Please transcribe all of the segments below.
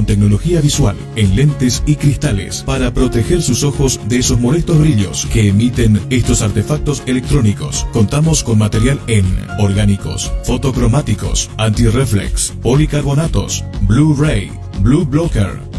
tecnología visual, en lentes y cristales, para proteger sus ojos de esos molestos brillos que emiten estos artefactos electrónicos. Contamos con material en orgánicos, fotocromáticos, anti-reflex, policarbonatos, Blu-ray, Blue Blocker,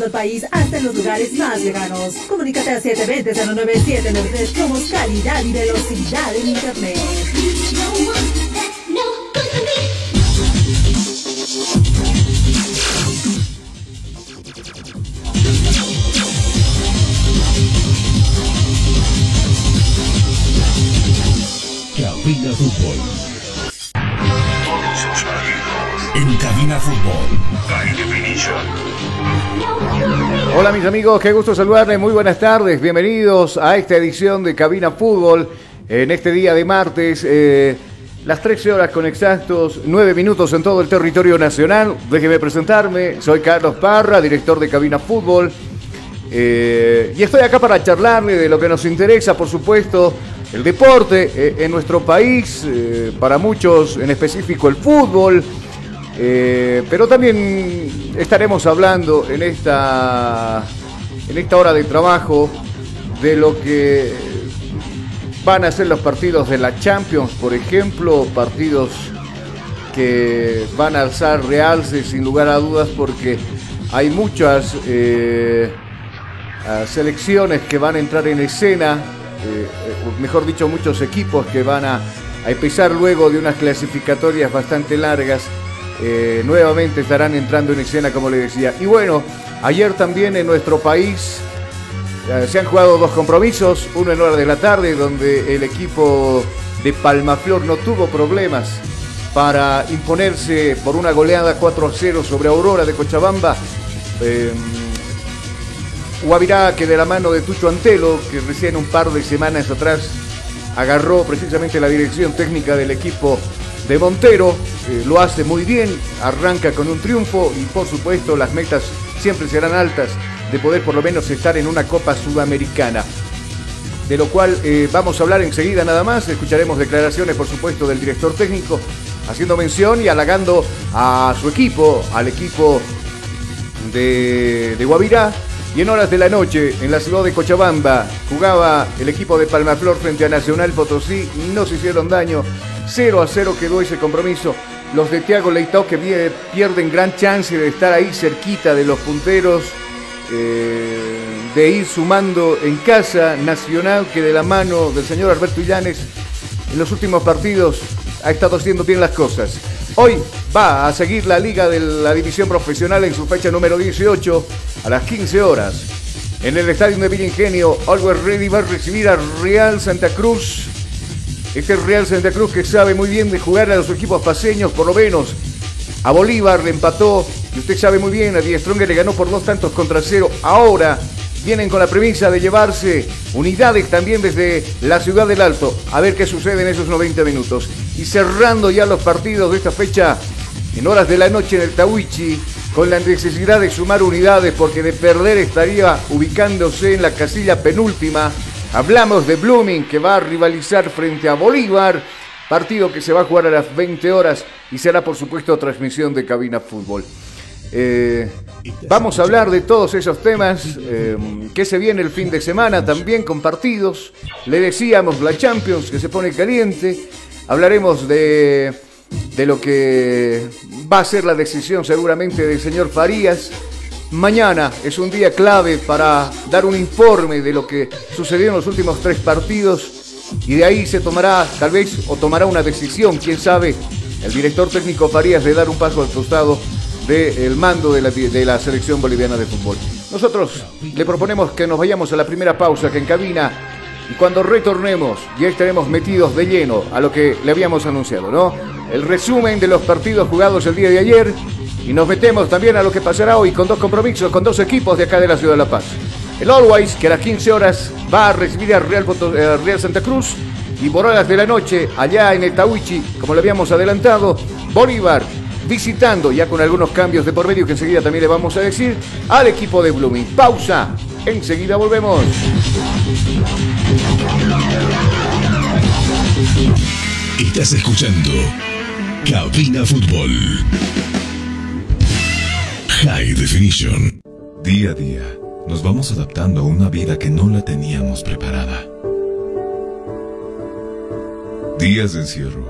Todo el país, hasta en los lugares más lejanos. Comunícate al 720-09793. Somos calidad y velocidad en Internet. En Cabina Fútbol. Hola mis amigos, qué gusto saludarles, muy buenas tardes, bienvenidos a esta edición de Cabina Fútbol. En este día de martes, eh, las 13 horas con exactos 9 minutos en todo el territorio nacional. Déjeme presentarme, soy Carlos Parra, director de Cabina Fútbol, eh, y estoy acá para charlarle de lo que nos interesa, por supuesto, el deporte eh, en nuestro país, eh, para muchos en específico el fútbol, eh, pero también estaremos hablando en esta, en esta hora de trabajo de lo que van a ser los partidos de la Champions, por ejemplo, partidos que van a alzar realce sin lugar a dudas porque hay muchas eh, selecciones que van a entrar en escena, eh, mejor dicho, muchos equipos que van a empezar luego de unas clasificatorias bastante largas. Eh, nuevamente estarán entrando en escena, como le decía. Y bueno, ayer también en nuestro país eh, se han jugado dos compromisos, uno en hora de la tarde, donde el equipo de Palmaflor no tuvo problemas para imponerse por una goleada 4 a 0 sobre Aurora de Cochabamba. Eh, Guavirá, que de la mano de Tucho Antelo, que recién un par de semanas atrás agarró precisamente la dirección técnica del equipo de Montero, eh, lo hace muy bien, arranca con un triunfo y por supuesto las metas siempre serán altas de poder por lo menos estar en una Copa Sudamericana. De lo cual eh, vamos a hablar enseguida nada más, escucharemos declaraciones por supuesto del director técnico haciendo mención y halagando a su equipo, al equipo de, de Guavirá. Y en horas de la noche, en la ciudad de Cochabamba, jugaba el equipo de Palmaflor frente a Nacional Potosí. No se hicieron daño. 0 a 0 quedó ese compromiso. Los de Tiago Leitao que pierden gran chance de estar ahí cerquita de los punteros, eh, de ir sumando en casa. Nacional que de la mano del señor Alberto Illanes en los últimos partidos ha estado haciendo bien las cosas. Hoy va a seguir la liga de la división profesional en su fecha número 18 a las 15 horas. En el estadio de Villa Ingenio, Always Ready va a recibir a Real Santa Cruz. Este Real Santa Cruz que sabe muy bien de jugar a los equipos paseños, por lo menos. A Bolívar le empató, y usted sabe muy bien, a Die Stronger le ganó por dos tantos contra cero. Ahora vienen con la premisa de llevarse unidades también desde la ciudad del Alto. A ver qué sucede en esos 90 minutos. Y cerrando ya los partidos de esta fecha en horas de la noche en el Tawichi, con la necesidad de sumar unidades porque de perder estaría ubicándose en la casilla penúltima. Hablamos de Blooming que va a rivalizar frente a Bolívar, partido que se va a jugar a las 20 horas y será por supuesto transmisión de Cabina Fútbol. Eh, vamos a hablar de todos esos temas eh, que se viene el fin de semana también con partidos. Le decíamos la Champions que se pone caliente. Hablaremos de, de lo que va a ser la decisión seguramente del señor Farías. Mañana es un día clave para dar un informe de lo que sucedió en los últimos tres partidos y de ahí se tomará, tal vez, o tomará una decisión, quién sabe, el director técnico Farías de dar un paso al costado del mando de la, de la selección boliviana de fútbol. Nosotros le proponemos que nos vayamos a la primera pausa que encabina y cuando retornemos ya estaremos metidos de lleno a lo que le habíamos anunciado, ¿no? El resumen de los partidos jugados el día de ayer y nos metemos también a lo que pasará hoy con dos compromisos, con dos equipos de acá de la ciudad de La Paz. El Always, que a las 15 horas va a recibir a Real, eh, Real Santa Cruz y por horas de la noche, allá en el Tawichi, como le habíamos adelantado, Bolívar visitando, ya con algunos cambios de por medio que enseguida también le vamos a decir, al equipo de Blooming. Pausa, enseguida volvemos. Estás escuchando Cabina Fútbol. High Definition. Día a día, nos vamos adaptando a una vida que no la teníamos preparada. Días de encierro,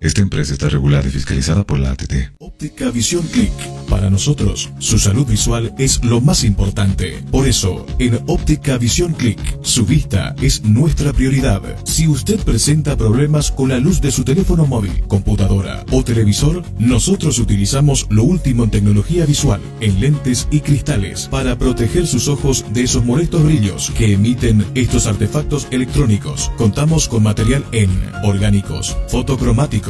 Esta empresa está regulada y fiscalizada por la ATT. Óptica Visión Click. Para nosotros, su salud visual es lo más importante. Por eso, en Óptica Visión Click, su vista es nuestra prioridad. Si usted presenta problemas con la luz de su teléfono móvil, computadora o televisor, nosotros utilizamos lo último en tecnología visual, en lentes y cristales, para proteger sus ojos de esos molestos brillos que emiten estos artefactos electrónicos. Contamos con material en orgánicos, fotocromáticos,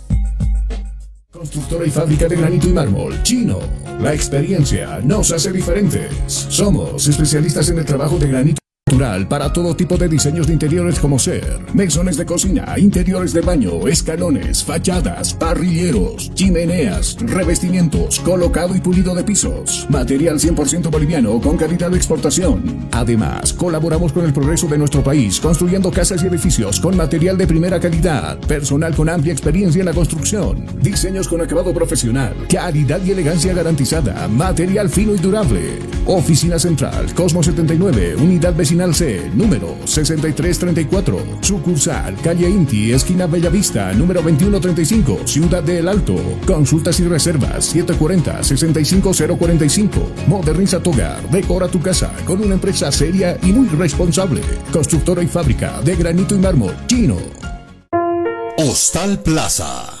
Constructora y fábrica de granito y mármol. Chino. La experiencia nos hace diferentes. Somos especialistas en el trabajo de granito natural para todo tipo de diseños de interiores como ser mesones de cocina, interiores de baño, escalones, fachadas, parrilleros, chimeneas, revestimientos, colocado y pulido de pisos, material 100% boliviano con calidad de exportación. Además, colaboramos con el progreso de nuestro país construyendo casas y edificios con material de primera calidad, personal con amplia experiencia en la construcción, diseños con acabado profesional, calidad y elegancia garantizada, material fino y durable. Oficina Central, Cosmo 79, Unidad Vecinal C, número 6334. Sucursal, calle Inti, esquina Bellavista, número 2135, Ciudad del Alto. Consultas y reservas 740-65045. Moderniza tu hogar, decora tu casa con una empresa seria y muy responsable. Constructora y fábrica de granito y mármol chino. Hostal Plaza.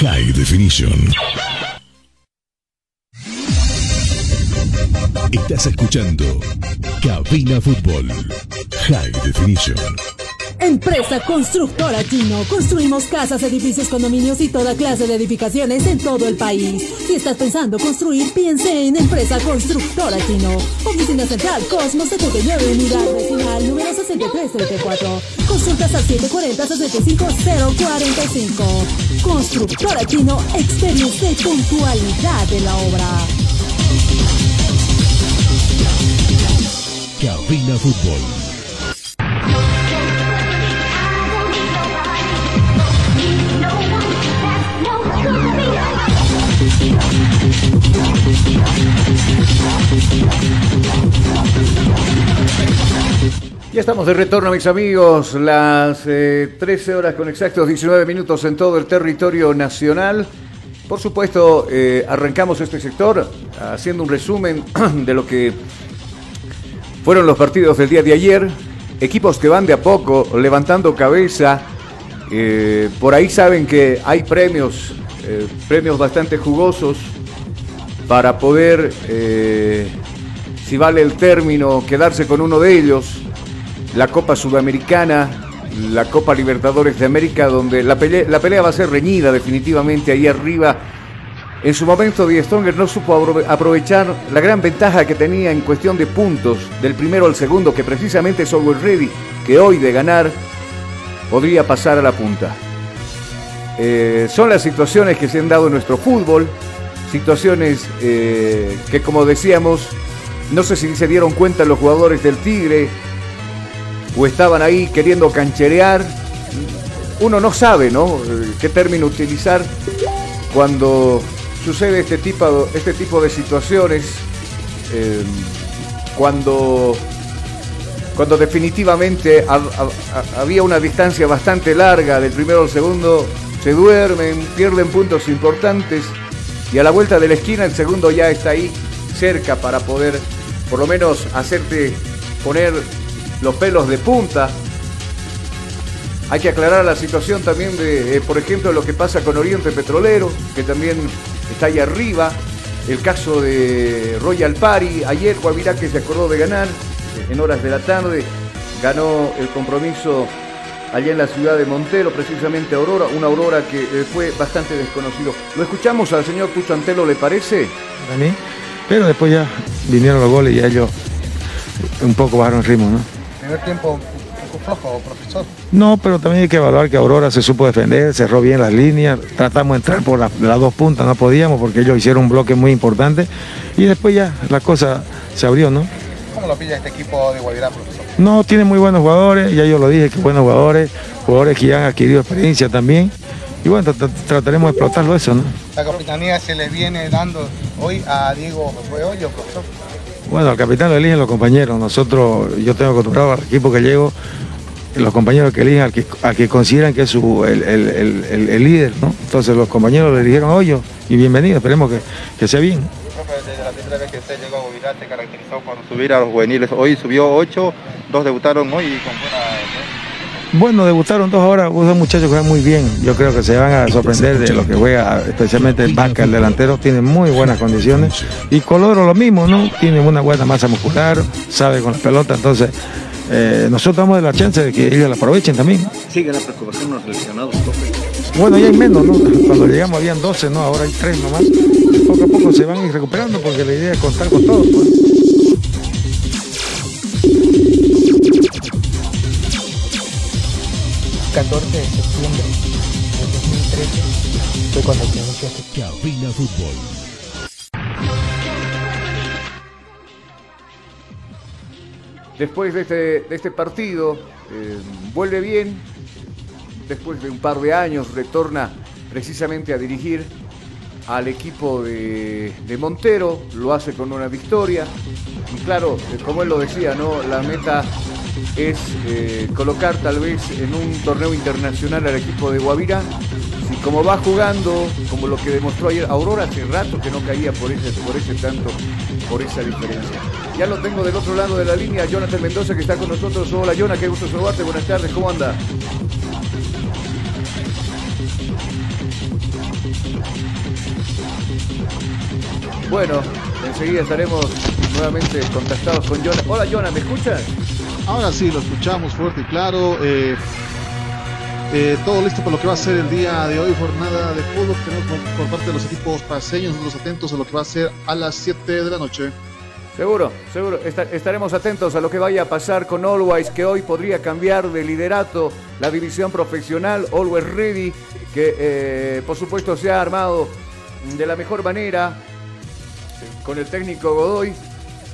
High Definition. Estás escuchando Cabina Fútbol. High Definition. Empresa Constructora Chino. Construimos casas, edificios, condominios y toda clase de edificaciones en todo el país. Si estás pensando construir, piense en Empresa Constructora Chino. Oficina Central Cosmos 79 Unidad Vecinal número 6334. Consultas al 740-65045. Constructora Chino, experiencia y puntualidad de la obra. Cabina Fútbol. Ya estamos de retorno, mis amigos. Las eh, 13 horas con exactos 19 minutos en todo el territorio nacional. Por supuesto, eh, arrancamos este sector haciendo un resumen de lo que fueron los partidos del día de ayer. Equipos que van de a poco levantando cabeza. Eh, por ahí saben que hay premios, eh, premios bastante jugosos para poder, si vale el término, quedarse con uno de ellos. La Copa Sudamericana, la Copa Libertadores de América, donde la pelea, va a ser reñida definitivamente ahí arriba. En su momento, Die Stronger no supo apro- aprovechar la gran ventaja que tenía en cuestión de puntos del primero al segundo, que precisamente es Always Ready, que hoy de ganar podría pasar a la punta. Eh, son las situaciones que se han dado en nuestro fútbol, situaciones eh, que como decíamos, no sé si se dieron cuenta los jugadores del Tigre o estaban ahí queriendo cancherear. Uno no sabe, ¿no? ¿Qué término utilizar cuando sucede este tipo, este tipo de situaciones? Eh, cuando cuando definitivamente ha- ha- ha- había una distancia bastante larga del primero al segundo, se duermen, pierden puntos importantes y a la vuelta de la esquina el segundo ya está ahí cerca para poder por lo menos hacerte poner los pelos de punta. Hay que aclarar la situación también de, eh, por ejemplo, lo que pasa con Oriente Petrolero, que también está ahí arriba. El caso de Royal Party, ayer Guavirá que se acordó de ganar eh, en horas de la tarde, ganó el compromiso allá en la ciudad de Montero, precisamente Aurora, una Aurora que eh, fue bastante desconocido. Lo escuchamos al señor Tuchantelo, ¿le parece? para mí. Pero después ya vinieron los goles y ellos un poco bajaron el ritmo, ¿no? Primer tiempo un poco flojo, profesor. No, pero también hay que evaluar que Aurora se supo defender, cerró bien las líneas, tratamos de entrar por la- las dos puntas, no podíamos porque ellos hicieron un bloque muy importante y después ya la cosa se abrió, ¿no? ¿Cómo lo pilla este equipo de Guavirá, profesor? No, tiene muy buenos jugadores, ya yo lo dije, que buenos jugadores, jugadores que ya han adquirido experiencia también y bueno, tra- trataremos de explotarlo eso, ¿no? La capitanía se les viene dando hoy a Diego Hoyo, profesor. Bueno, al capitán lo eligen los compañeros. Nosotros, yo tengo acostumbrado al equipo que llego, los compañeros que eligen al que, consideran que es su, el, el- el- el- líder, ¿no? Entonces los compañeros le eligieron hoyo y bienvenido, esperemos que, que sea bien. Desde la primera vez que usted llegó a Guavirá se caracterizó por subir a los juveniles. Hoy subió ocho, dos debutaron hoy y con buena... Bueno, debutaron dos ahora, dos muchachos que juegan muy bien. Yo creo que se van a sorprender de lo que juega, especialmente el Vaca, el delantero, tiene muy buenas condiciones. Y Coloro lo mismo, ¿no? Tiene una buena masa muscular, sabe con la pelota, entonces eh, nosotros damos la chance de que ellos la aprovechen también. Sigue la preocupación los profe. Bueno, ya hay menos, ¿no? Cuando llegamos habían 12, ¿no? Ahora hay 3 nomás. Poco a poco se van a ir recuperando porque la idea es contar con todos, pues. 14 de septiembre de 2013 fue cuando se anunció este Cabina Fútbol. Después de este, de este partido, eh, vuelve bien, después de un par de años, retorna precisamente a dirigir al equipo de, de Montero, lo hace con una victoria. Y claro, como él lo decía, ¿no? la meta es eh, colocar tal vez en un torneo internacional al equipo de Guavirá. Si como va jugando, como lo que demostró ayer, Aurora hace rato que no caía por ese, por ese tanto, por esa diferencia. Ya lo tengo del otro lado de la línea, Jonathan Mendoza que está con nosotros. Hola Jonathan, qué gusto saludarte, buenas tardes, ¿cómo anda? Bueno, enseguida estaremos nuevamente contactados con Jonah. Hola Jonah, ¿me escuchas? Ahora sí, lo escuchamos fuerte y claro. Eh, eh, todo listo para lo que va a ser el día de hoy, jornada de fútbol que tenemos por, parte de los equipos paseños, nosotros atentos a lo que va a ser a las 7 de la noche. Seguro, seguro. Esta- estaremos atentos a lo que vaya a pasar con Always, que hoy podría cambiar de liderato la división profesional. Always Ready, que eh, por supuesto se ha armado de la mejor manera con el técnico Godoy.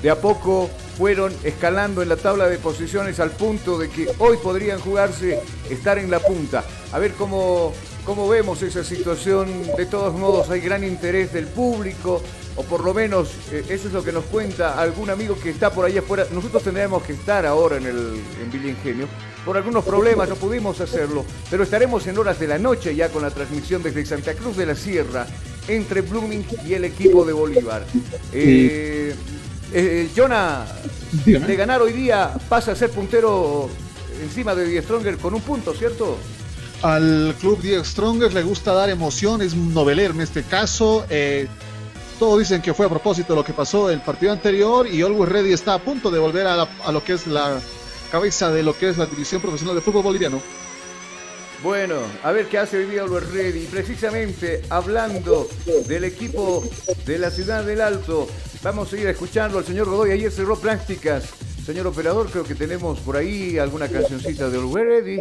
De a poco fueron escalando en la tabla de posiciones al punto de que hoy podrían jugarse estar en la punta. A ver cómo, cómo vemos esa situación. De todos modos hay gran interés del público, o por lo menos eh, eso es lo que nos cuenta algún amigo que está por ahí afuera. Nosotros tendríamos que estar ahora en, el, en Villa Ingenio. Por algunos problemas no pudimos hacerlo, pero estaremos en horas de la noche ya con la transmisión desde Santa Cruz de la Sierra entre Blooming y el equipo de Bolívar. Eh, eh, Jonah, Dígame. de ganar hoy día pasa a ser puntero encima de Die Stronger con un punto, ¿cierto? Al club Diego Strongers le gusta dar emoción, es noveler en este caso. eh, todos dicen que fue a propósito de lo que pasó el partido anterior y Always Ready está a punto de volver a, la- a lo que es la cabeza de lo que es la división profesional de fútbol boliviano. Bueno, a ver qué hace hoy día Always Ready. Precisamente hablando del equipo de la ciudad del Alto, vamos a ir a escucharlo al señor Godoy. Ayer cerró prácticas. Señor operador, creo que tenemos por ahí alguna cancioncita de Ready.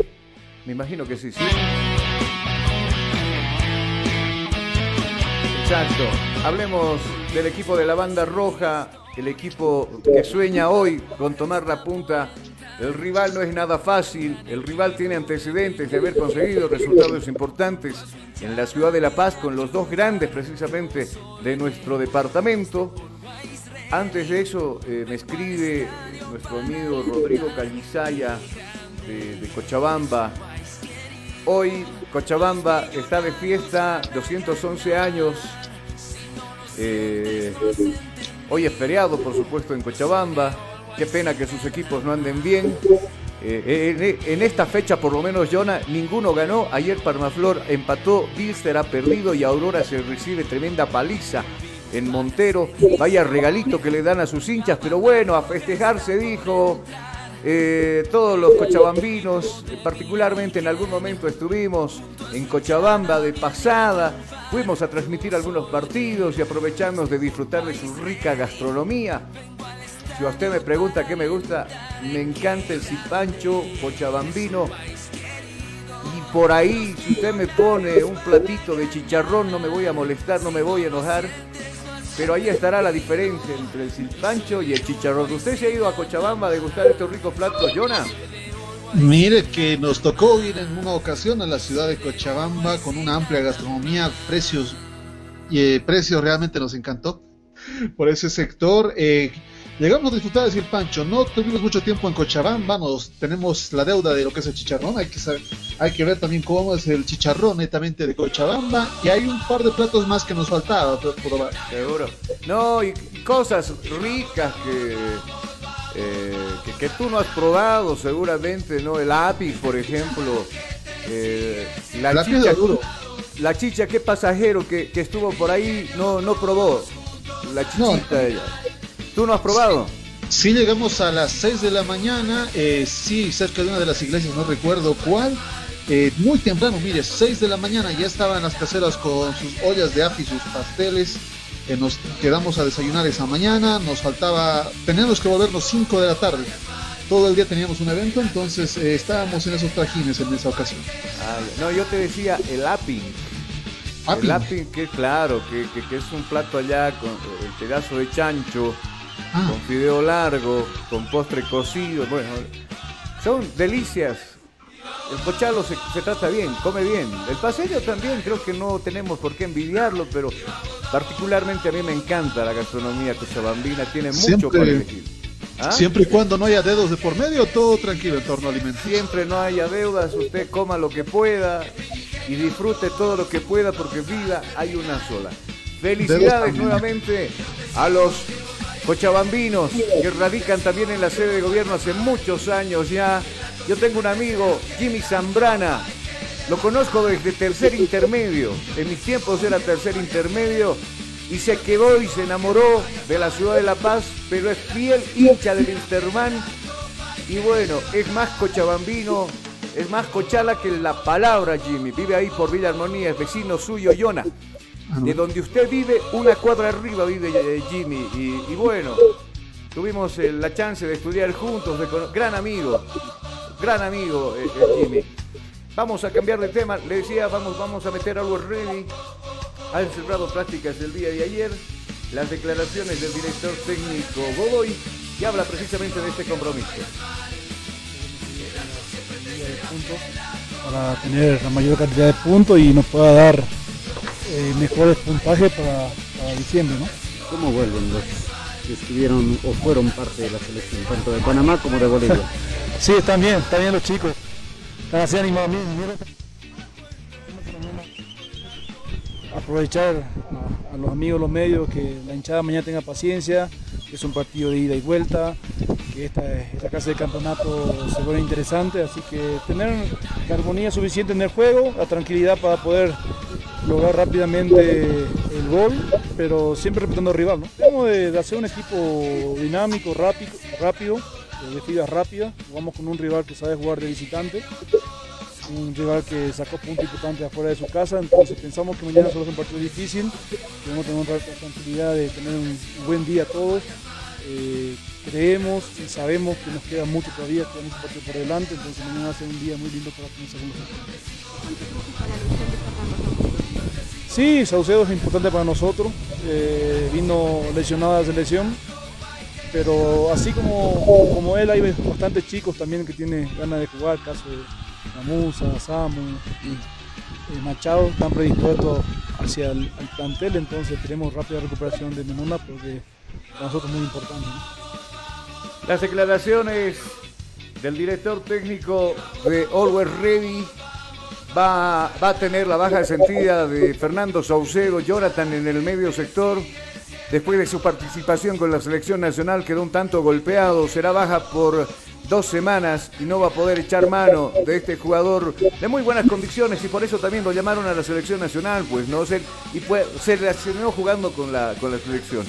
Me imagino que sí, sí. Exacto. Hablemos del equipo de la banda roja, el equipo que sueña hoy con tomar la punta. El rival no es nada fácil, el rival tiene antecedentes de haber conseguido resultados importantes en la ciudad de La Paz con los dos grandes precisamente de nuestro departamento. Antes de eso eh, me escribe nuestro amigo Rodrigo Calvisaya de, Cochabamba. Hoy Cochabamba está de fiesta, 211 años. Eh, hoy es feriado, por supuesto, en Cochabamba. Qué pena que sus equipos no anden bien. Eh, en, en esta fecha, por lo menos, Jonah, ninguno ganó. Ayer Parmaflor empató, Bilster ha perdido y Aurora se recibe tremenda paliza en Montero. Vaya regalito que le dan a sus hinchas, pero bueno, a festejar se dijo. Eh, todos los cochabambinos, particularmente en algún momento estuvimos en Cochabamba de pasada, fuimos a transmitir algunos partidos y aprovechamos de disfrutar de su rica gastronomía. Si usted me pregunta qué me gusta, me encanta el cipancho cochabambino. Y por ahí, si usted me pone un platito de chicharrón, no me voy a molestar, no me voy a enojar. Pero ahí estará la diferencia entre el silpancho y el chicharrón. ¿Usted se ha ido a Cochabamba a degustar estos ricos platos, Jonah? Mire que nos tocó ir en una ocasión a la ciudad de Cochabamba con una amplia gastronomía, precios y eh, precios realmente nos encantó por ese sector. Eh, llegamos a disfrutar de Silpancho, no tuvimos mucho tiempo en Cochabamba, nos tenemos la deuda de lo que es el chicharrón, hay que saber, hay que ver también cómo es el chicharrón netamente de Cochabamba y hay un par de platos más que nos faltaba por probar. Seguro. No, y cosas ricas que, eh, que, que tú no has probado seguramente, ¿no? El api, por ejemplo. eh, la, chicha, duro. la chicha, qué pasajero que, que estuvo por ahí, no, no probó. La chichita ella. ¿Tú no has probado? Sí, llegamos a las 6 de la mañana, eh, sí, cerca de una de las iglesias, no recuerdo cuál. eh, muy temprano, mire, 6 de la mañana ya estaban las caseras con sus ollas de api, sus pasteles. eh, nos quedamos a desayunar esa mañana, nos faltaba, teníamos que volvernos 5 de la tarde. Todo el día teníamos un evento, entonces eh, estábamos en esos trajines en esa ocasión. Ah, no, yo te decía el apping. Apping. El apping, que claro, que, que- que es un plato allá con el pedazo de chancho, Ah. con fideo largo, con postre cocido. Bueno, son delicias. El pochalo se, se trata bien, come bien. El paseño también, creo que no tenemos por qué envidiarlo, pero particularmente a mí me encanta la gastronomía cochabambina, tiene mucho Siempre- para elegir. ¿Ah? Siempre y cuando no haya dedos de por medio, todo tranquilo en torno a alimentos. Siempre no haya deudas, usted coma lo que pueda y disfrute todo lo que pueda porque vida hay una sola. Felicidades nuevamente a los cochabambinos que radican también en la sede de gobierno hace muchos años ya. Yo tengo un amigo, Jimmy Zambrana, lo conozco desde tercer intermedio, en mis tiempos era tercer intermedio y se quedó y se enamoró de la ciudad de La Paz, pero es fiel hincha del Interman Y bueno, es más cochabambino, es más cochala que la palabra Jimmy. Vive ahí por Villa Armonía, es vecino suyo, Yona. De donde usted vive, una cuadra arriba vive eh, Jimmy. Y, y bueno, tuvimos eh, la chance de estudiar juntos, de gran amigo, gran amigo eh, Jimmy. Vamos a cambiar de tema, le decía, vamos, vamos a meter algo ready. Han cerrado prácticas el día de ayer. Las declaraciones del director técnico Godoy, que habla precisamente de este compromiso. para tener la mayor cantidad de puntos y nos pueda dar eh, mejores puntajes para, para diciembre, ¿no? ¿Cómo vuelven los que estuvieron o fueron parte de la selección, tanto de Panamá como de Bolivia? Sí, están bien, están bien los chicos. Están así animados. Miren, miren. Aprovechar a, a los amigos, los medios, que la hinchada mañana tenga paciencia, que es un partido de ida y vuelta, que esta, esta clase de campeonato se vuelve interesante, así que tener la armonía suficiente en el juego, la tranquilidad para poder lograr rápidamente el gol, pero siempre respetando al rival. ¿no? Tenemos de, hacer un equipo dinámico, rápido, rápido de definidas rápidas. Jugamos con un rival que sabe jugar de visitante, un rival que sacó puntos importantes afuera de su casa, entonces pensamos que mañana solo es un partido difícil, debemos tener la tranquilidad de tener un buen día todos. Eh, creemos y sabemos que nos queda mucho todavía, queda mucho partido por delante, entonces mañana va a ser un día muy lindo para comenzar con. Sí, Saucedo es importante para nosotros, eh, vino lesionado a la selección, pero así como, como él hay bastantes chicos también que tienen ganas de jugar, caso de Namusa, Samu y eh, Machado, están predispuestos hacia el plantel, entonces tenemos rápida recuperación de Menuna porque para nosotros es muy importante. Las declaraciones del director técnico de Always Ready va, va a tener la baja sentida de Fernando Saucedo, Jonathan en el medio sector. Después de su participación con la selección nacional quedó un tanto golpeado, será baja por dos semanas y no va a poder echar mano de este jugador de muy buenas condiciones y por eso también lo llamaron a la selección nacional, pues no y se relacionó jugando con la, con la selección.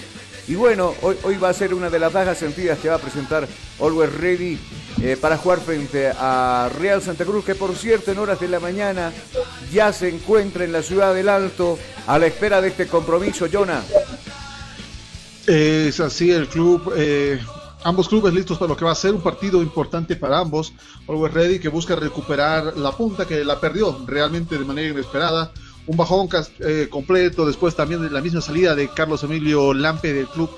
Y bueno, hoy, hoy va a ser una de las bajas sentidas que va a presentar Always Ready eh, para jugar frente a Real Santa Cruz, que por cierto en horas de la mañana ya se encuentra en la ciudad del Alto a la espera de este compromiso, Jonah. Es así el club, eh, ambos clubes listos para lo que va a ser un partido importante para ambos. Always Ready que busca recuperar la punta que la perdió realmente de manera inesperada. Un bajón eh, completo después también de la misma salida de Carlos Emilio Lampe del club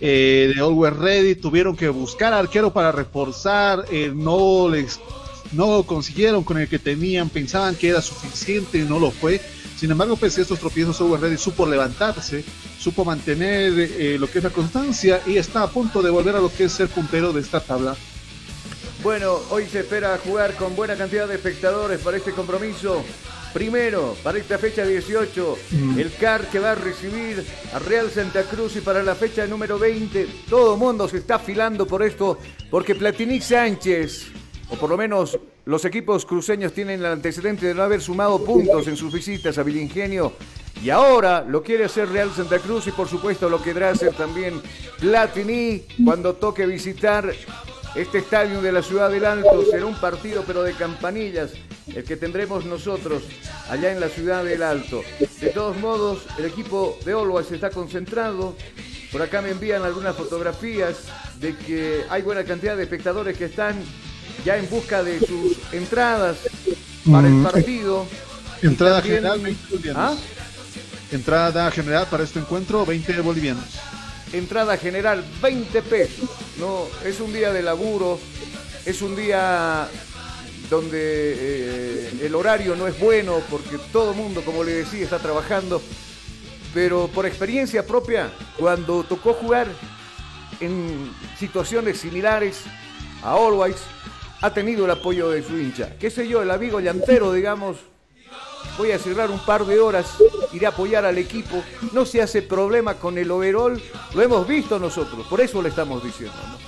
eh, de Always Ready. Tuvieron que buscar arquero para reforzar, eh, no les no consiguieron con el que tenían, pensaban que era suficiente, no lo fue. Sin embargo, pese a estos tropiezos, Always Ready supo levantarse, supo mantener eh, lo que es la constancia y está a punto de volver a lo que es ser puntero de esta tabla. Bueno, hoy se espera jugar con buena cantidad de espectadores para este compromiso. Primero, para esta fecha 18, Mm. el CAR que va a recibir a Real Santa Cruz y para la fecha número 20, todo el mundo se está afilando por esto, porque Platini Sánchez, o por lo menos los equipos cruceños tienen el antecedente de no haber sumado puntos en sus visitas a Vilingenio, y ahora lo quiere hacer Real Santa Cruz y por supuesto lo querrá hacer también Platini cuando toque visitar este estadio de la Ciudad del Alto será un partido pero de campanillas, el que tendremos nosotros allá en la Ciudad del Alto. De todos modos, el equipo de Always está concentrado. Por acá me envían algunas fotografías de que hay buena cantidad de espectadores que están ya en busca de sus entradas para el Mm, partido. Entrada También- general 20 bolivianos. ¿Ah? Entrada general para este encuentro 20 bolivianos. entrada general 20 pesos. No, es un día de laburo, es un día donde eh, el horario no es bueno porque todo mundo, como le decía, está trabajando. Pero por experiencia propia, cuando tocó jugar en situaciones similares a Always, ha tenido el apoyo de su hincha. ¿Qué sé yo? El amigo llantero, digamos, voy a cerrar un par de horas, iré a apoyar al equipo, no se hace problema con el overall, lo hemos visto nosotros, por eso le estamos diciendo. ¿no?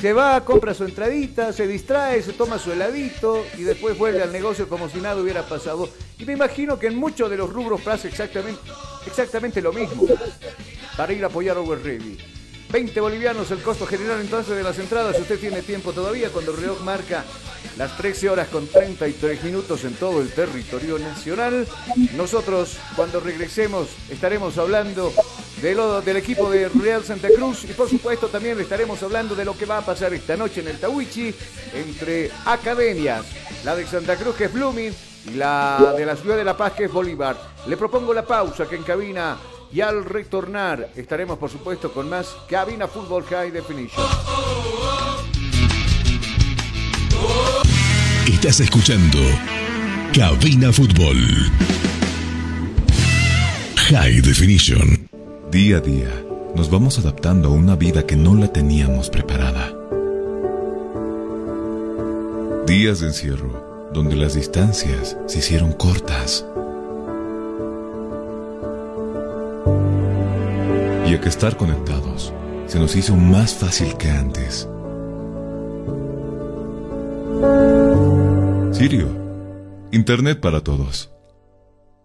Se va, compra su entradita, se distrae, se toma su heladito y después vuelve al negocio como si nada hubiera pasado. Y me imagino que en muchos de los rubros pasa exactamente, exactamente lo mismo para ir a apoyar a Over. 20 bolivianos el costo general entonces de las entradas. Si usted tiene tiempo todavía, cuando reloj marca las 13 horas con 33 minutos en todo el territorio nacional. Nosotros, cuando regresemos, estaremos hablando del equipo de Real Santa Cruz y por supuesto también estaremos hablando de lo que va a pasar esta noche en el Tawichi entre academias, la de Santa Cruz que es Blooming y la de la ciudad de La Paz que es Bolívar. Le propongo la pausa que encabina y al retornar estaremos por supuesto con más Cabina Fútbol High Definition. Estás escuchando Cabina Fútbol High Definition. Día a día, nos vamos adaptando a una vida que no la teníamos preparada. Días de encierro, donde las distancias se hicieron cortas. Que estar conectados se nos hizo más fácil que antes. Sirio, Internet para todos.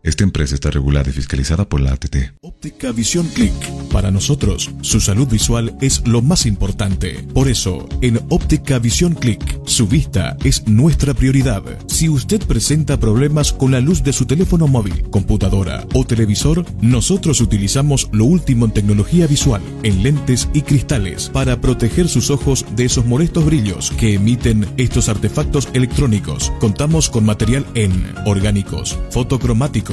Esta empresa está regulada y fiscalizada por la ATT. Óptica Visión Click. Para nosotros, su salud visual es lo más importante. Por eso, en Óptica Visión Click, su vista es nuestra prioridad. Si usted presenta problemas con la luz de su teléfono móvil, computadora o televisor, nosotros utilizamos lo último en tecnología visual, en lentes y cristales, para proteger sus ojos de esos molestos brillos que emiten estos artefactos electrónicos. Contamos con material en orgánicos, fotocromáticos,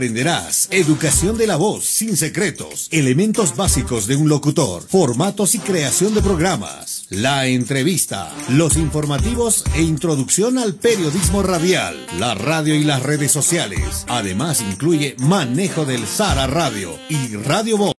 Aprenderás. Educación de la voz sin secretos, elementos básicos de un locutor, formatos y creación de programas, la entrevista, los informativos e introducción al periodismo radial, la radio y las redes sociales. Además incluye manejo del Sara Radio y Radio Voz.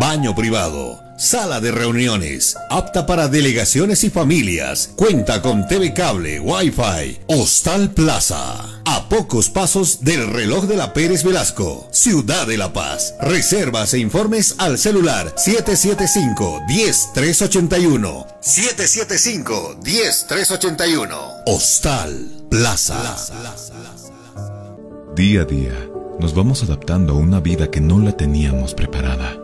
baño privado, sala de reuniones, apta para delegaciones y familias, cuenta con TV cable, Wi-Fi, Hostal Plaza. A pocos pasos del reloj de la Pérez Velasco, Ciudad de La Paz. Reservas e informes al celular 775-10381. 775-10381. Hostal Plaza. Día a día, nos vamos adaptando a una vida que no la teníamos preparada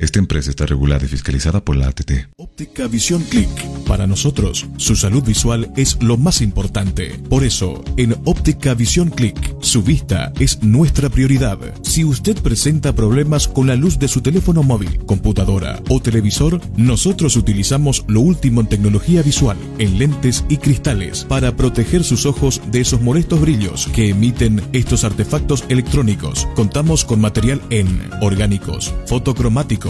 Esta empresa está regulada y fiscalizada por la ATT. Óptica Visión Click. Para nosotros, su salud visual es lo más importante. Por eso, en Óptica Visión Click, su vista es nuestra prioridad. Si usted presenta problemas con la luz de su teléfono móvil, computadora o televisor, nosotros utilizamos lo último en tecnología visual, en lentes y cristales, para proteger sus ojos de esos molestos brillos que emiten estos artefactos electrónicos. Contamos con material en orgánicos, fotocromáticos,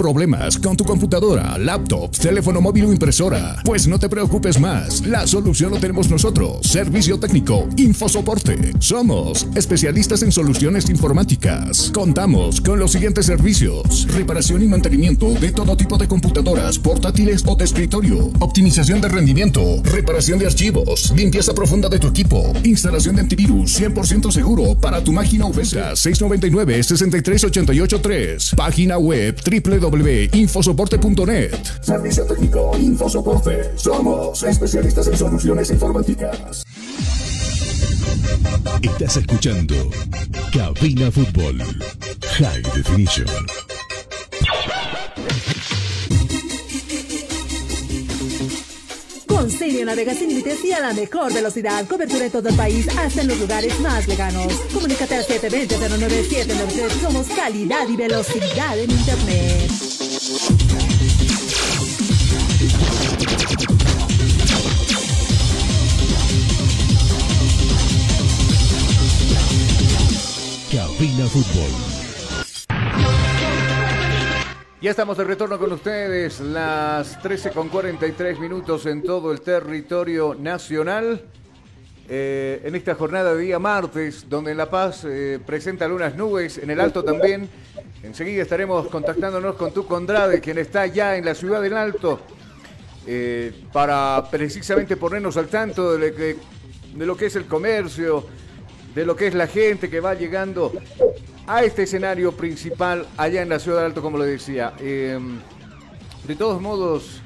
¿Problemas con tu computadora, laptop, teléfono móvil o impresora? Pues no te preocupes más. La solución lo tenemos nosotros. Servicio técnico, infosoporte. Somos especialistas en soluciones informáticas. Contamos con los siguientes servicios: reparación y mantenimiento de todo tipo de computadoras, portátiles o de escritorio, optimización de rendimiento, reparación de archivos, limpieza profunda de tu equipo, instalación de antivirus 100% seguro para tu máquina o 699 63883. Página web www www.infosoporte.net. Servicio técnico Infosoporte. Somos especialistas en soluciones informáticas. Estás escuchando Cabina Fútbol High Definition. Con Sirio navega sin límites y a la mejor velocidad. Cobertura en todo el país, hasta en los lugares más lejanos. Comunícate al 720-09793. Somos calidad y velocidad en Internet. Cabina Fútbol. Ya estamos de retorno con ustedes, las 13 con 43 minutos en todo el territorio nacional. Eh, en esta jornada de día martes, donde en La Paz eh, presenta algunas nubes, en el Alto también. Enseguida estaremos contactándonos con tu Condrade, quien está ya en la ciudad del Alto, eh, para precisamente ponernos al tanto de lo que es el comercio, de lo que es la gente que va llegando a este escenario principal allá en la ciudad del Alto, como lo decía. Em, de todos modos,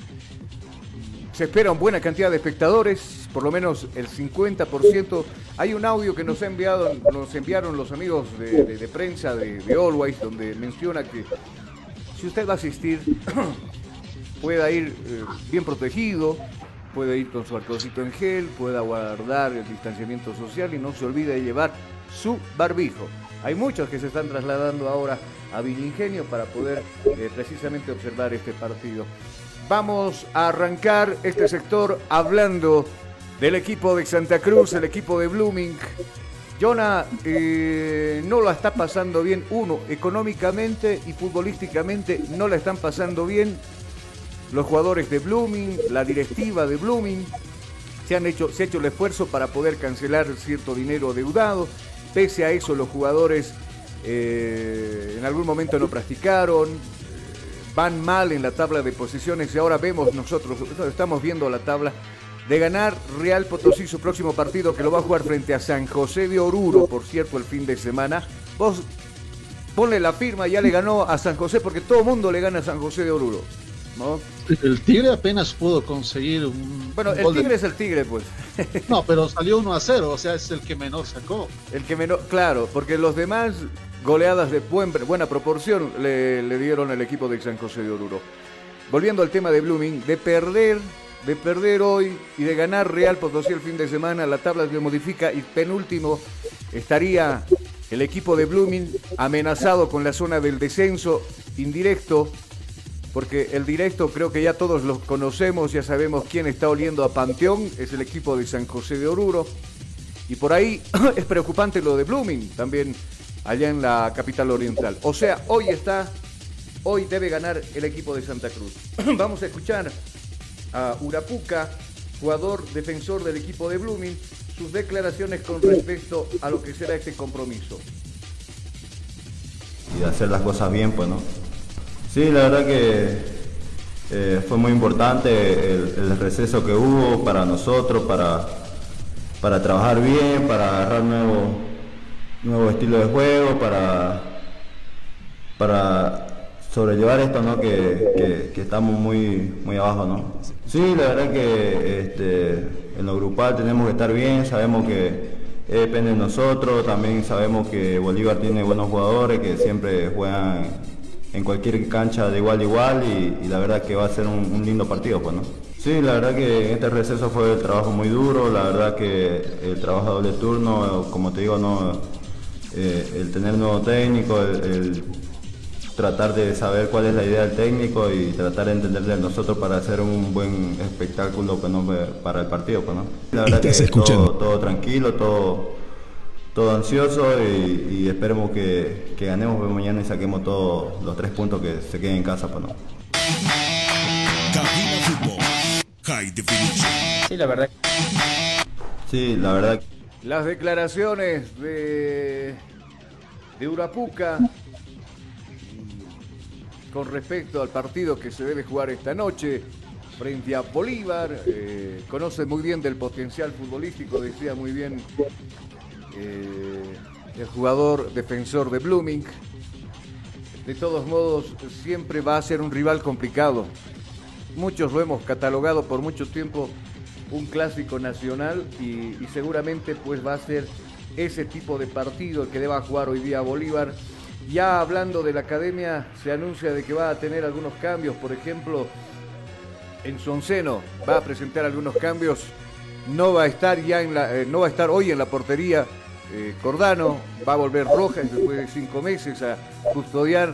se espera una buena cantidad de espectadores, por lo menos el 50%. Hay un audio que nos, ha enviado, nos enviaron los amigos de, prensa de, de, donde menciona que si usted va a asistir, pueda ir eh, bien protegido, puede ir con su arcocito en gel, pueda guardar el distanciamiento social y no se olvide de llevar su barbijo. Hay muchos que se están trasladando ahora a Villingenio para poder eh, precisamente observar este partido. Vamos a arrancar este sector hablando del equipo de Santa Cruz, el equipo de Blooming. Jonah eh, no la está pasando bien, uno, económicamente y futbolísticamente no la están pasando bien. los jugadores de Blooming, la directiva de Blooming, se, han hecho, se ha hecho el esfuerzo para poder cancelar cierto dinero deudado. Pese a eso, los jugadores eh, en algún momento no practicaron, van mal en la tabla de posiciones y ahora vemos nosotros, estamos viendo la tabla de ganar Real Potosí su próximo partido que lo va a jugar frente a San José de Oruro, por cierto, el fin de semana. Vos ponle la firma, ya le ganó a San José porque todo el mundo le gana a San José de Oruro. ¿No? El Tigre apenas pudo conseguir un. Bueno, un el de- Tigre es el Tigre, pues. No, pero salió 1 a 0, o sea, es el que menor sacó. El que menos, claro, porque los demás goleadas de buen- buena proporción le, le dieron al equipo de San José de Oruro. Volviendo al tema de Blooming, de perder, de perder hoy y de ganar Real Potosí el fin de semana, la tabla se modifica y penúltimo estaría el equipo de Blooming amenazado con la zona del descenso indirecto, porque el directo creo que ya todos los conocemos, ya sabemos quién está oliendo a Panteón, es el equipo de San José de Oruro. Y por ahí es preocupante lo de Blooming, también allá en la capital oriental. O sea, hoy está, hoy debe ganar el equipo de Santa Cruz. Vamos a escuchar a Urapuca, jugador defensor del equipo de Blooming, sus declaraciones con respecto a lo que será este compromiso. y hacer las cosas bien, pues, ¿no? Sí, la verdad que eh, fue muy importante el, receso que hubo para nosotros, para, para trabajar bien, para agarrar nuevo, nuevo estilo de juego, para, para sobrellevar esto, ¿no? Que, que- que estamos muy, muy abajo, ¿no? Sí, la verdad que este, en lo grupal tenemos que estar bien, sabemos que eh, depende de nosotros, también sabemos que Bolívar tiene buenos jugadores que siempre juegan en cualquier cancha de igual a igual y, y la verdad que va a ser un, un lindo partido, pues, ¿no? Sí, la verdad que en este receso fue el trabajo muy duro, la verdad que el trabajo de doble turno, como te digo, no, eh, el tener nuevo técnico, el, el tratar de saber cuál es la idea del técnico y tratar de entenderle a nosotros para hacer un buen espectáculo pues, ¿no? para el partido. Pues, ¿no? La verdad que escuchando. todo, todo tranquilo, todo, todo ansioso y, y esperemos que, que ganemos pues, mañana y saquemos todos los tres puntos que se queden en casa. Pues, ¿no? Cabina Fútbol. High Definition. Sí, la verdad. Sí, la verdad Las declaraciones de, de Urapuca con respecto al partido que se debe jugar esta noche frente a Bolívar. eh, conoce muy bien del potencial futbolístico, decía muy bien eh, el jugador defensor de Blooming. De todos modos, siempre va a ser un rival complicado. Muchos lo hemos catalogado por mucho tiempo un clásico nacional y, seguramente pues va a ser ese tipo de partido el que deba jugar hoy día Bolívar. Ya hablando de la academia, se anuncia de que va a tener algunos cambios, por ejemplo, en Sonceno va a presentar algunos cambios. No va a estar ya en la, eh, no va a estar hoy en la portería eh, Cordano, va a volver Rojas después de cinco meses a custodiar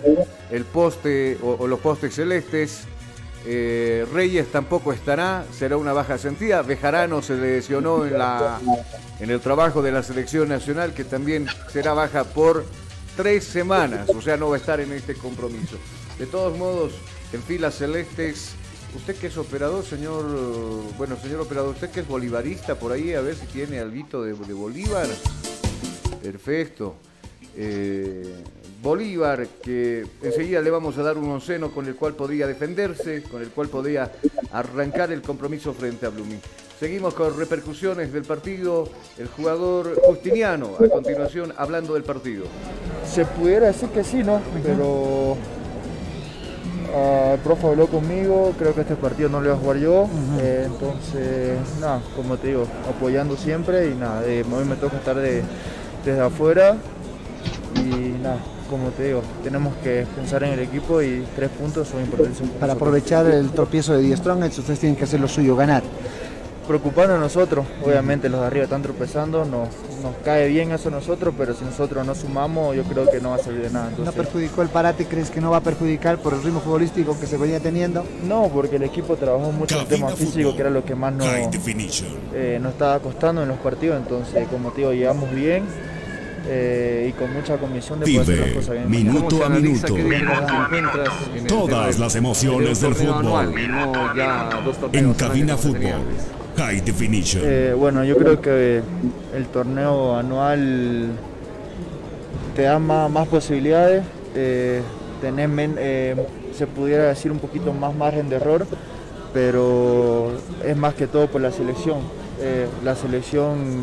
el poste o, los postes celestes. Eh, Reyes tampoco estará, será una baja sentida. Bejarano se lesionó en, la, en el trabajo de la selección nacional, que también será baja por tres semanas, o sea, no va a estar en este compromiso. De todos modos, en filas celestes, usted que es operador, señor, bueno, señor operador, usted que es bolivarista por ahí, a ver si tiene algo de, de Bolívar. Perfecto. Eh, Bolívar, que enseguida le vamos a dar un onceno con el cual podría defenderse, con el cual podría arrancar el compromiso frente a Blooming. Seguimos con repercusiones del partido. El jugador Justiniano, a continuación, hablando del partido. Se pudiera decir que sí, ¿no? Pero ah, el profe habló conmigo, creo que este partido no lo iba a jugar yo, eh, entonces, nada, como te digo, apoyando siempre y nada, eh, hoy me toca estar de- desde afuera y nada, como te digo, tenemos que pensar en el equipo y tres puntos son importantes. Para aprovechar el tropiezo de Die Strongest, ustedes tienen que hacer lo suyo, ganar. preocupando a nosotros. Obviamente los de arriba están tropezando, nos, nos cae bien eso a nosotros, pero si nosotros no sumamos, yo creo que no va a salir de nada. ¿No Entonces, perjudicó el parate? ¿Crees que no va a perjudicar por el ritmo futbolístico que se venía teniendo? No, porque el equipo trabajó mucho el tema físico, que era lo que más nos, eh, nos estaba costando en los partidos. Entonces, como te digo, llegamos bien eh, y con mucha convicción de poder hacer las Vive cosas bien. minuto a minuto. Todas las emociones del fútbol. anual y no ya dos torneos En Cabina Fútbol. Eh, bueno, yo creo que el torneo anual te da más, posibilidades, eh, eh, se pudiera decir un poquito más margen de error, pero es más que todo por la selección. La selección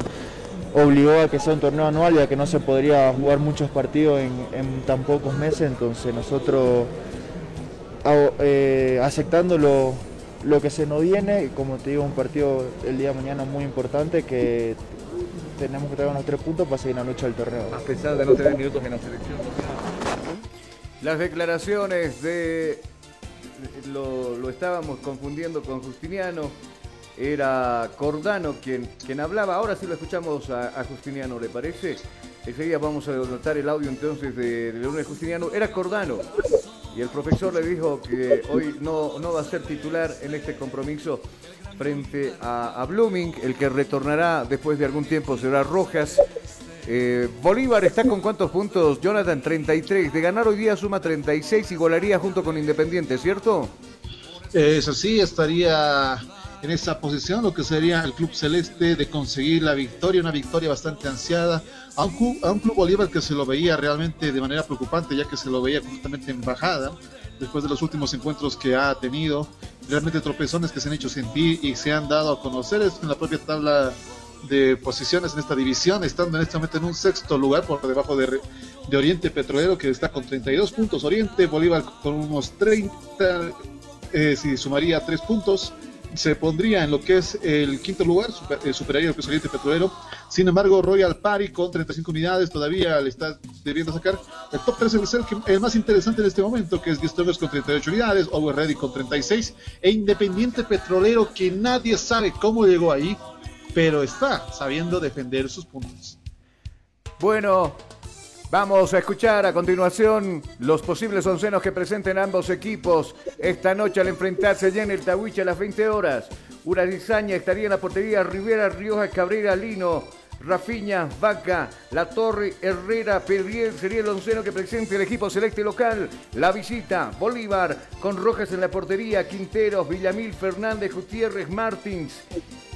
obligó a que sea un torneo anual y a que no se podría jugar muchos partidos en, tan pocos meses, entonces nosotros a- eh, aceptando lo, que se nos viene, como te digo, un partido el día de mañana muy importante que tenemos que traer unos tres puntos para seguir la lucha del torneo. A pesar de no tener minutos en la selección. Las declaraciones de. Lo, lo estábamos confundiendo con Justiniano. Era Cordano quien, quien hablaba. Ahora sí lo escuchamos a, Justiniano, ¿le parece? Enseguida vamos a notar el audio entonces de, de Justiniano. Era Cordano. Y el profesor le dijo que hoy no, no va a ser titular en este compromiso frente a, Blooming. El que retornará después de algún tiempo será Rojas. Eh, Bolívar está con cuántos puntos, Jonathan? 33. De ganar hoy día suma 36 y golaría junto con Independiente, ¿cierto? Es así, estaría en esa posición lo que sería el Club Celeste de conseguir la victoria, una victoria bastante ansiada, a un, club, a un Club Bolívar que se lo veía realmente de manera preocupante, ya que se lo veía completamente en bajada después de los últimos encuentros que ha tenido, realmente tropezones que se han hecho sentir y se han dado a conocer en la propia tabla de posiciones en esta división, estando en este momento en un sexto lugar por debajo de, de Oriente Petrolero, que está con 32 puntos, Oriente, Bolívar con unos 30, eh, si sumaría 3 puntos, se pondría en lo que es el quinto lugar, super, eh, superaría lo que es Oriente Petrolero. Sin embargo, Royal Party con 35 unidades todavía le está debiendo sacar. El top 3 es el, que, el más interesante en este momento, que es Strongers con 38 unidades, Over Ready con 36, e Independiente Petrolero, que nadie sabe cómo llegó ahí, pero está sabiendo defender sus puntos. Bueno, vamos a escuchar a continuación los posibles oncenos que presenten ambos equipos esta noche al enfrentarse ya en el Tahuiche a las 20 horas. Una disaña estaría en la portería Rivera, Rioja, Cabrera, Lino, Rafiña, Vaca, La Torre, Herrera, Pedriel sería el onceno que presente el equipo celeste local. La visita, Bolívar, con Rojas en la portería, Quinteros, Villamil, Fernández, Gutiérrez, Martins,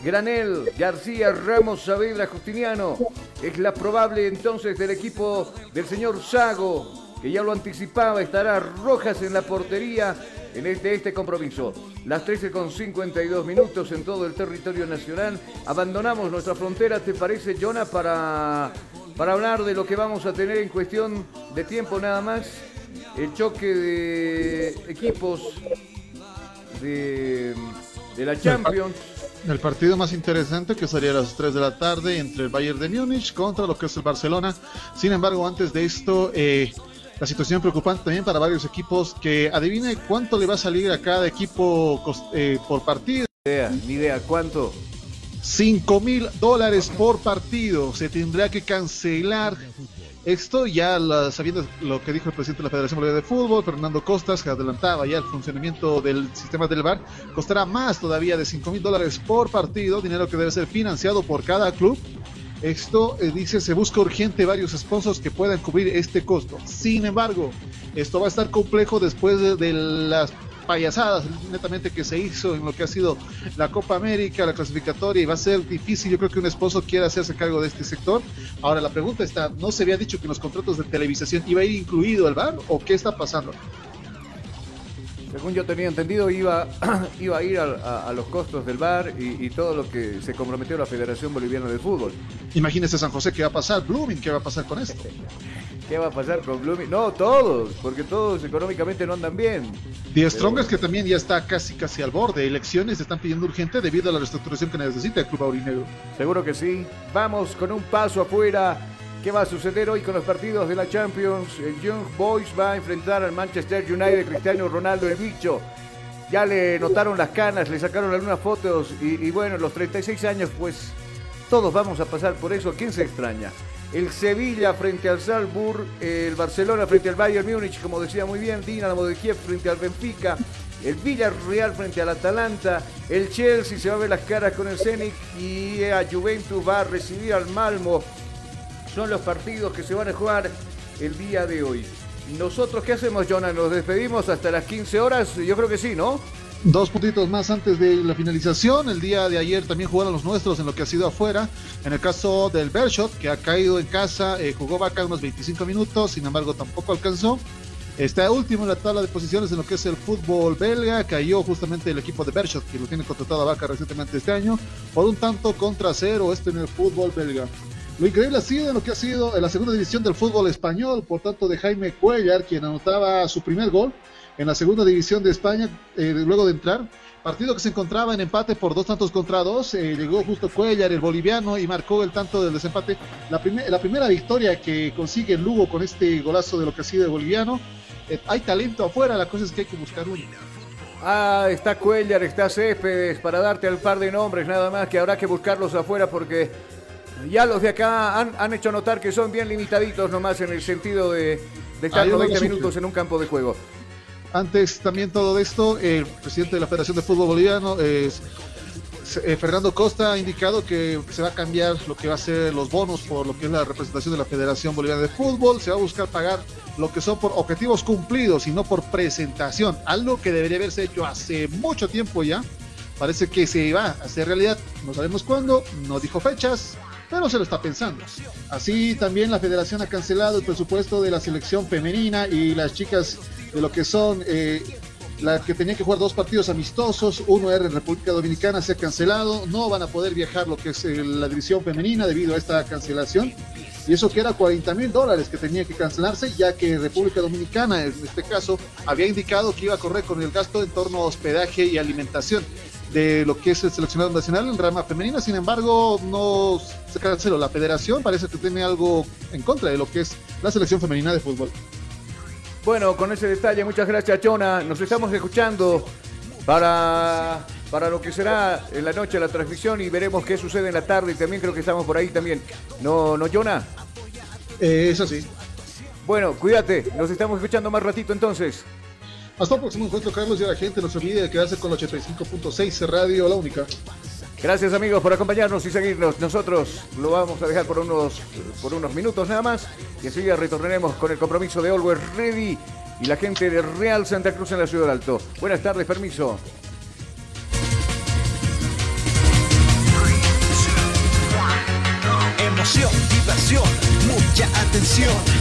Granel, García, Ramos, Saavedra, Justiniano. Es la probable entonces del equipo del señor Sago, que ya lo anticipaba, estará Rojas en la portería en este, este compromiso. Las 13 con 52 minutos en todo el territorio nacional. Abandonamos nuestra frontera, ¿te parece, Jonah, para, para hablar de lo que vamos a tener en cuestión de tiempo nada más? El choque de equipos de, de la Champions. El partido más interesante que sería a las 3 de la tarde entre el Bayern de Múnich contra lo que es el Barcelona. Sin embargo, antes de esto, eh, la situación preocupante también para varios equipos que adivine cuánto le va a salir a cada equipo eh, por partido. Ni idea, ni idea, ¿cuánto? 5 mil dólares por partido. Se tendrá que cancelar esto ya la, sabiendo lo que dijo el presidente de la Federación Boliviana de Fútbol, Fernando Costas, que adelantaba ya el funcionamiento del sistema del VAR, costará más todavía de 5 mil dólares por partido, dinero que debe ser financiado por cada club. Esto eh, dice se busca urgente varios sponsors que puedan cubrir este costo. Sin embargo, esto va a estar complejo después de, las payasadas netamente que se hizo en lo que ha sido la Copa América, la clasificatoria, y va a ser difícil, yo creo que un esposo quiera hacerse cargo de este sector. Ahora la pregunta está, ¿no se había dicho que en los contratos de televisación iba a ir incluido el VAR o qué está pasando? Según yo tenía entendido, iba, iba a ir a, a, a los costos del VAR y, y, todo lo que se comprometió la Federación Boliviana de Fútbol. Imagínese San José, ¿qué va a pasar? Blooming, ¿qué va a pasar con esto? ¿Qué va a pasar con Blooming? No, todos, porque todos económicamente no andan bien. The Strongest que también ya está casi casi al borde. Elecciones se están pidiendo urgente debido a la reestructuración que necesita el Club Aurinegro. Seguro que sí. Vamos con un paso afuera. ¿Qué va a suceder hoy con los partidos de la Champions? El Young Boys va a enfrentar al Manchester United, Cristiano Ronaldo, el bicho. Ya le notaron las canas, le sacaron algunas fotos y, y bueno, los 36 años, pues todos vamos a pasar por eso. ¿Quién se extraña? el Sevilla frente al Salzburg, el Barcelona frente al Bayern Múnich, como decía muy bien, Dinamo de Kiev frente al Benfica, el Villarreal frente al Atalanta, el Chelsea se va a ver las caras con el Zenit y a Juventus va a recibir al Malmo. Son los partidos que se van a jugar el día de hoy. Nosotros, ¿qué hacemos, Jonah? ¿Nos despedimos hasta las 15 horas? Yo creo que sí, ¿no? Dos puntitos más antes de la finalización. El día de ayer también jugaron los nuestros en lo que ha sido afuera. En el caso del Bershot, que ha caído en casa, eh, jugó Vaca unos 25 minutos, sin embargo tampoco alcanzó. Está último en la tabla de posiciones en lo que es el fútbol belga. Cayó justamente el equipo de Bershot, que lo tiene contratado a Vaca recientemente este año, por un tanto contra cero este en el fútbol belga. Lo increíble ha sido en lo que ha sido en la segunda división del fútbol español, por tanto de Jaime Cuellar, quien anotaba su primer gol en la segunda división de España eh, luego de entrar. Partido que se encontraba en empate por dos tantos contra dos. eh, llegó justo Cuellar, el boliviano, y marcó el tanto del desempate. La, primer- la primera victoria que consigue el Lugo con este golazo de lo que ha sido el boliviano. Eh, hay talento afuera, la cosa es que hay que buscar uno. Ah, está Cuellar, está Céspedes, para darte el par de nombres nada más que habrá que buscarlos afuera porque ya los de acá han, han hecho notar que son bien limitaditos nomás en el sentido de, de estar Ahí uno 90 lo sufre. minutos en un campo de juego. Antes también todo esto, el presidente de la Federación de Fútbol Boliviano, eh, eh, Fernando Costa, ha indicado que se va a cambiar lo que va a ser los bonos por lo que es la representación de la Federación Boliviana de Fútbol. Se va a buscar pagar lo que son por objetivos cumplidos y no por presentación. Algo que debería haberse hecho hace mucho tiempo ya. Parece que se va a hacer realidad. No sabemos cuándo, no dijo fechas, pero se lo está pensando. Así también la federación ha cancelado el presupuesto de la selección femenina y las chicas de lo que son eh, la que tenían que jugar dos partidos amistosos, uno era en República Dominicana, se ha cancelado, no van a poder viajar lo que es eh, la división femenina debido a esta cancelación. Y eso que era 40 mil dólares que tenía que cancelarse, ya que República Dominicana, en este caso, había indicado que iba a correr con el gasto en torno a hospedaje y alimentación de lo que es el seleccionado nacional en rama femenina. Sin embargo, no se canceló. La federación parece que tiene algo en contra de lo que es la selección femenina de fútbol. Bueno, con ese detalle, muchas gracias, Chona. Nos estamos escuchando para, para lo que será en la noche la transmisión y veremos qué sucede en la tarde. Y también creo que estamos por ahí también. ¿No, no Jonah? Eh, eso sí. Bueno, cuídate. Nos estamos escuchando más ratito entonces. Hasta el próximo encuentro, Carlos, y a la gente no se olvide de quedarse con la 85.6 Radio La Única. Gracias amigos por acompañarnos y seguirnos. Nosotros lo vamos a dejar por unos, por unos minutos nada más y enseguida retornaremos con el compromiso de Always Ready y la gente de Real Santa Cruz en la Ciudad del Alto. Buenas tardes, permiso. Emoción, diversión, mucha atención.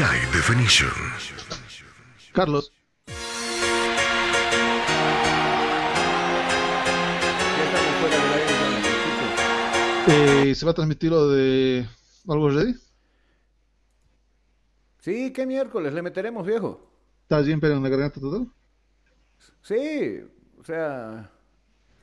High Definition. Carlos. Eh, ¿Se va a transmitir lo de Algo Ready? Sí, ¿qué miércoles? Le meteremos, viejo. ¿Estás bien, pero en la garganta total? Sí, o sea,